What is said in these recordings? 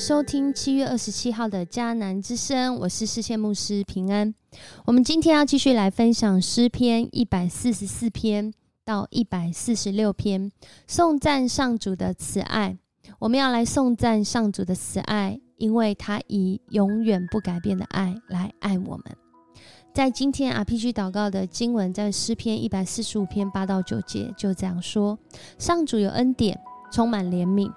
收听七月二十七号的迦南之声，我是视线牧师平安。我们今天要继续来分享诗篇一百四十四篇到一百四十六篇，颂赞上主的慈爱。我们要来颂赞上主的慈爱，因为他以永远不改变的爱来爱我们。在今天 RPG 祷告的经文，在诗篇一百四十五篇八到九节，就这样说：上主有恩典，充满怜悯。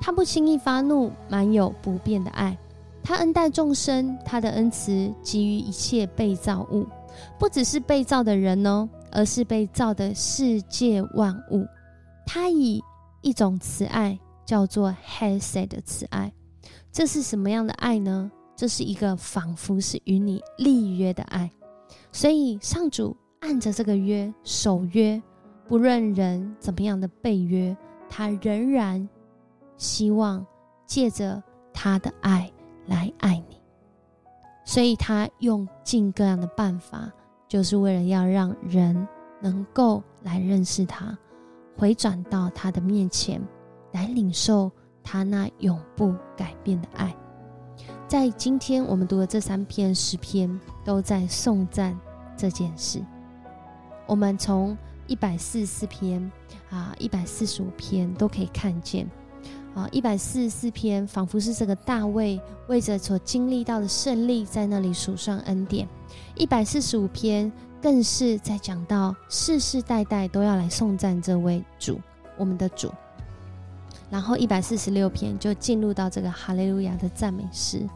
他不轻易发怒，满有不变的爱。他恩待众生，他的恩慈给予一切被造物，不只是被造的人哦，而是被造的世界万物。他以一种慈爱叫做 Hesed 的慈爱，这是什么样的爱呢？这是一个仿佛是与你立约的爱。所以上主按着这个约守约，不论人怎么样的背约，他仍然。希望借着他的爱来爱你，所以他用尽各样的办法，就是为了要让人能够来认识他，回转到他的面前，来领受他那永不改变的爱。在今天我们读的这三篇诗篇，都在颂赞这件事。我们从一百四十四篇啊，一百四十五篇都可以看见。啊，一百四十四篇仿佛是这个大卫为着所经历到的胜利，在那里数上恩典。一百四十五篇更是在讲到世世代代都要来颂赞这位主，我们的主。然后一百四十六篇就进入到这个哈利路亚的赞美诗，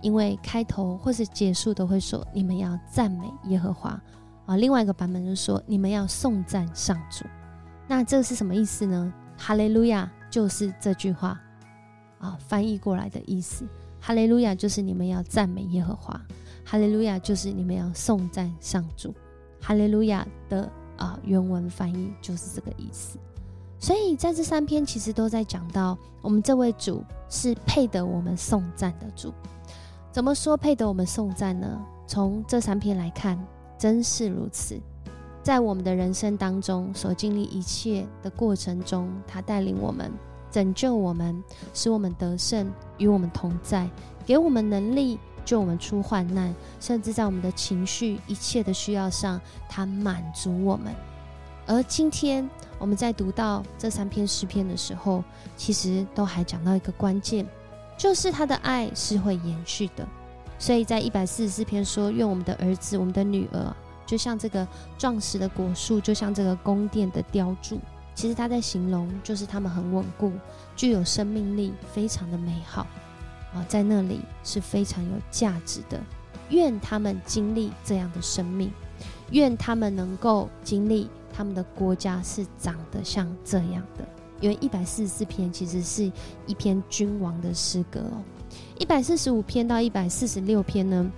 因为开头或是结束都会说你们要赞美耶和华啊。另外一个版本就是说你们要颂赞上主。那这个是什么意思呢？哈利路亚。就是这句话啊，翻译过来的意思。哈利路亚就是你们要赞美耶和华，哈利路亚就是你们要颂赞上主。哈利路亚的啊原文翻译就是这个意思。所以在这三篇其实都在讲到，我们这位主是配得我们颂赞的主。怎么说配得我们颂赞呢？从这三篇来看，真是如此。在我们的人生当中所经历一切的过程中，他带领我们，拯救我们，使我们得胜，与我们同在，给我们能力，救我们出患难，甚至在我们的情绪一切的需要上，他满足我们。而今天我们在读到这三篇诗篇的时候，其实都还讲到一个关键，就是他的爱是会延续的。所以在一百四十四篇说：“愿我们的儿子，我们的女儿。”就像这个壮实的果树，就像这个宫殿的雕柱，其实他在形容就是他们很稳固，具有生命力，非常的美好啊，在那里是非常有价值的。愿他们经历这样的生命，愿他们能够经历他们的国家是长得像这样的。因为一百四十四篇其实是一篇君王的诗歌哦，一百四十五篇到一百四十六篇呢，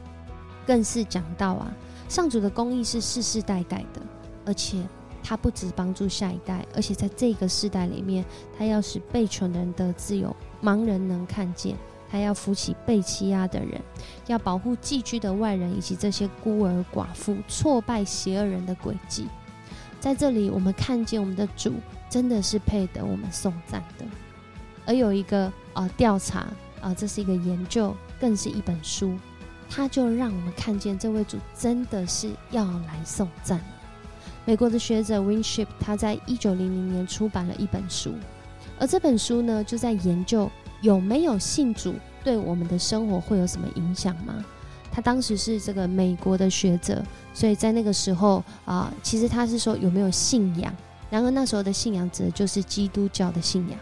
更是讲到啊。上主的公义是世世代代的，而且他不止帮助下一代，而且在这个世代里面，他要使被穷人得自由，盲人能看见，他要扶起被欺压的人，要保护寄居的外人以及这些孤儿寡妇，挫败邪恶人的诡计。在这里，我们看见我们的主真的是配得我们颂赞的。而有一个啊调查啊，这是一个研究，更是一本书。他就让我们看见这位主真的是要来送赞了。美国的学者 Winship 他在一九零零年出版了一本书，而这本书呢就在研究有没有信主对我们的生活会有什么影响吗？他当时是这个美国的学者，所以在那个时候啊，其实他是说有没有信仰。然而那时候的信仰指的就是基督教的信仰。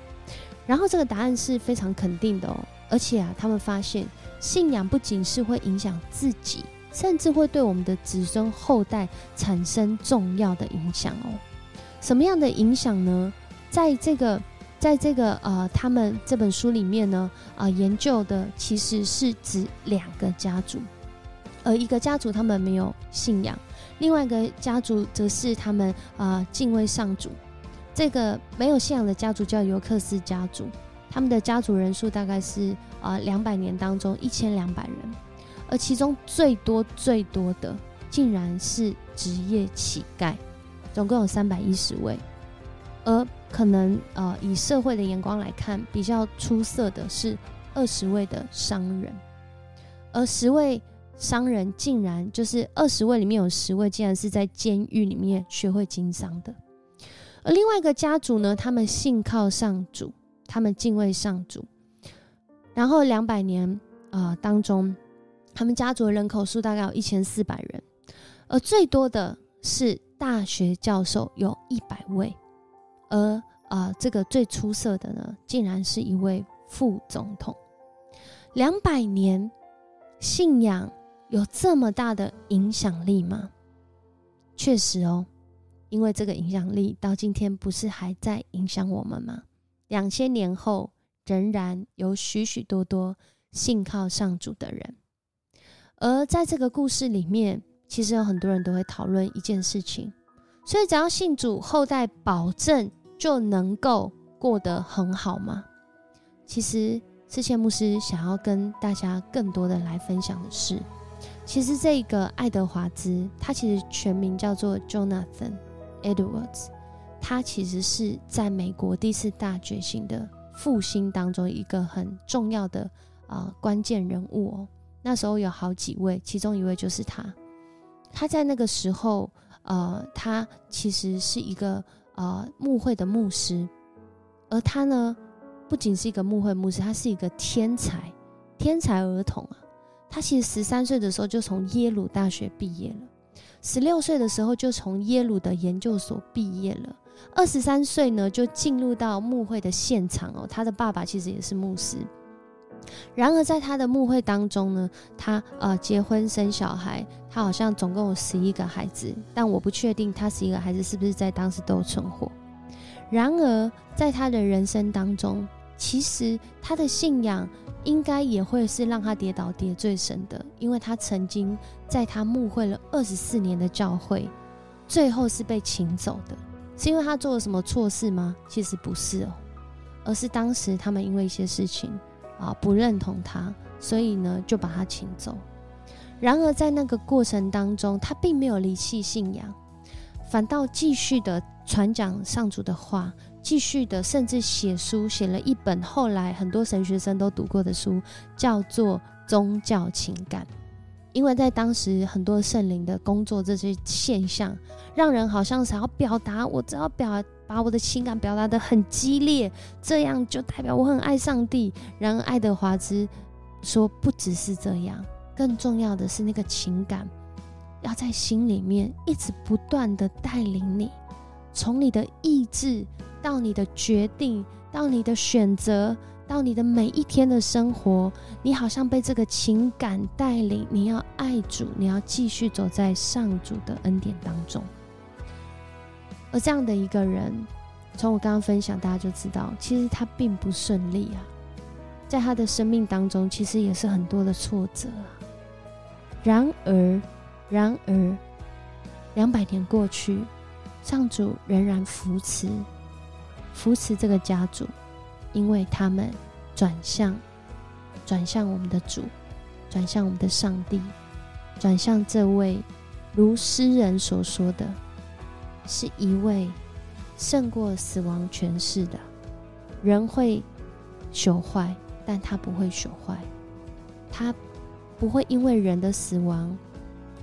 然后这个答案是非常肯定的哦，而且啊，他们发现。信仰不仅是会影响自己，甚至会对我们的子孙后代产生重要的影响哦。什么样的影响呢？在这个，在这个呃，他们这本书里面呢，啊，研究的其实是指两个家族，而一个家族他们没有信仰，另外一个家族则是他们啊敬畏上主。这个没有信仰的家族叫尤克斯家族。他们的家族人数大概是啊两百年当中一千两百人，而其中最多最多的竟然是职业乞丐，总共有三百一十位。而可能呃以社会的眼光来看，比较出色的是二十位的商人，而十位商人竟然就是二十位里面有十位竟然是在监狱里面学会经商的。而另外一个家族呢，他们信靠上主，他们敬畏上主，然后两百年啊当中，他们家族人口数大概有一千四百人，而最多的是大学教授有一百位，而啊这个最出色的呢，竟然是一位副总统。两百年信仰有这么大的影响力吗？确实哦，因为这个影响力到今天不是还在影响我们吗？两千年后仍然有许许多多信靠上主的人，而在这个故事里面，其实有很多人都会讨论一件事情：，所以只要信主，后代保证就能够过得很好吗？其实。世切牧师想要跟大家更多的来分享的是，其实这个爱德华兹，他其实全名叫做 Jonathan Edwards，他其实是在美国第四大觉醒的复兴当中一个很重要的啊关键人物哦。那时候有好几位，其中一位就是他。他在那个时候，呃，他其实是一个呃牧会的牧师，而他呢。不仅是一个牧会牧师，他是一个天才，天才儿童啊！他其实十三岁的时候就从耶鲁大学毕业了，十六岁的时候就从耶鲁的研究所毕业了，二十三岁呢就进入到牧会的现场哦。他的爸爸其实也是牧师。然而在他的牧会当中呢，他呃结婚生小孩，他好像总共有十一个孩子，但我不确定他十一个孩子是不是在当时都存活。然而在他的人生当中，其实他的信仰应该也会是让他跌倒跌最深的，因为他曾经在他牧会了二十四年的教会，最后是被请走的，是因为他做了什么错事吗？其实不是哦，而是当时他们因为一些事情啊不认同他，所以呢就把他请走。然而在那个过程当中，他并没有离弃信仰，反倒继续的传讲上主的话。继续的，甚至写书，写了一本后来很多神学生都读过的书，叫做《宗教情感》。因为在当时很多圣灵的工作，这些现象让人好像想要表达，我只要表把我的情感表达的很激烈，这样就代表我很爱上帝。然而爱德华兹说，不只是这样，更重要的是那个情感要在心里面一直不断的带领你，从你的意志。到你的决定，到你的选择，到你的每一天的生活，你好像被这个情感带领。你要爱主，你要继续走在上主的恩典当中。而这样的一个人，从我刚刚分享，大家就知道，其实他并不顺利啊，在他的生命当中，其实也是很多的挫折啊。然而，然而，两百年过去，上主仍然扶持。扶持这个家族，因为他们转向，转向我们的主，转向我们的上帝，转向这位如诗人所说的，是一位胜过死亡权势的。人会朽坏，但他不会朽坏，他不会因为人的死亡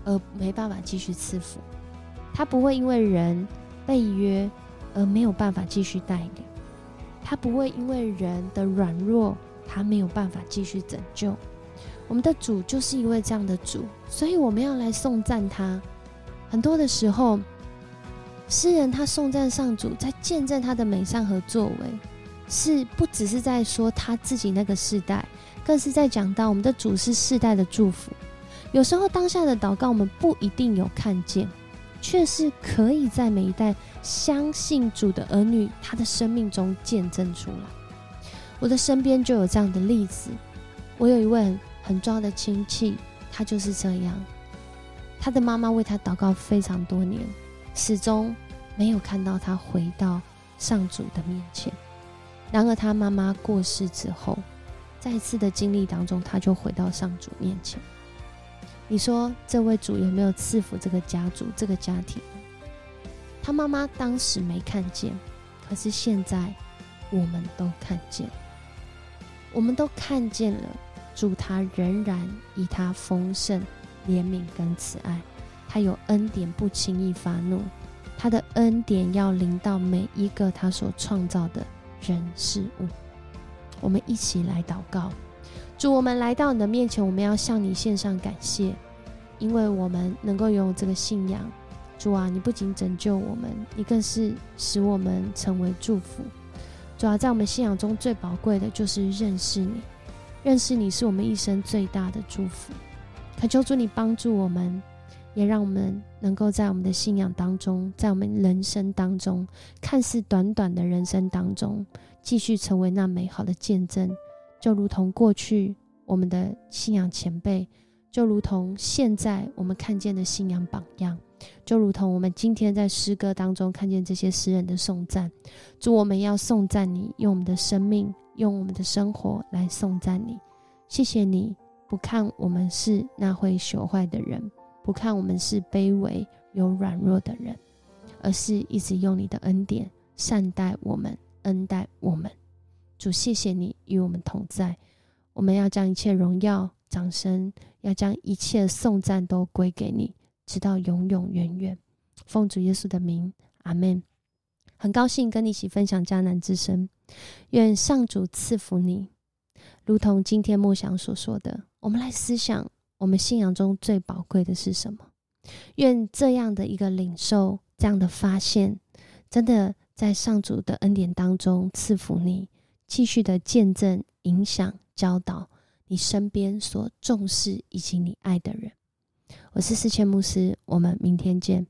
而没办法继续赐福，他不会因为人被约。而没有办法继续带领，他不会因为人的软弱，他没有办法继续拯救。我们的主就是一位这样的主，所以我们要来颂赞他。很多的时候，诗人他颂赞上主，在见证他的美善和作为，是不只是在说他自己那个世代，更是在讲到我们的主是世代的祝福。有时候当下的祷告，我们不一定有看见。却是可以在每一代相信主的儿女他的生命中见证出来。我的身边就有这样的例子。我有一位很重要的亲戚，他就是这样。他的妈妈为他祷告非常多年，始终没有看到他回到上主的面前。然而他妈妈过世之后，再一次的经历当中，他就回到上主面前。你说这位主有没有赐福这个家族、这个家庭？他妈妈当时没看见，可是现在我们都看见。我们都看见了，主他仍然以他丰盛、怜悯跟慈爱，他有恩典，不轻易发怒，他的恩典要临到每一个他所创造的人事物。我们一起来祷告，主，我们来到你的面前，我们要向你献上感谢，因为我们能够拥有这个信仰。主啊，你不仅拯救我们，你更是使我们成为祝福。主要在我们信仰中最宝贵的就是认识你，认识你是我们一生最大的祝福。恳求主你帮助我们，也让我们能够在我们的信仰当中，在我们人生当中，看似短短的人生当中，继续成为那美好的见证，就如同过去我们的信仰前辈，就如同现在我们看见的信仰榜样。就如同我们今天在诗歌当中看见这些诗人的颂赞，主，我们要颂赞你，用我们的生命，用我们的生活来颂赞你。谢谢你，不看我们是那会朽坏的人，不看我们是卑微有软弱的人，而是一直用你的恩典善待我们，恩待我们。主，谢谢你与我们同在。我们要将一切荣耀、掌声，要将一切颂赞都归给你。直到永永远远，奉主耶稣的名，阿门。很高兴跟你一起分享迦南之声，愿上主赐福你。如同今天梦想所说的，我们来思想，我们信仰中最宝贵的是什么？愿这样的一个领受，这样的发现，真的在上主的恩典当中赐福你，继续的见证、影响、教导你身边所重视以及你爱的人。我是思谦牧师，我们明天见。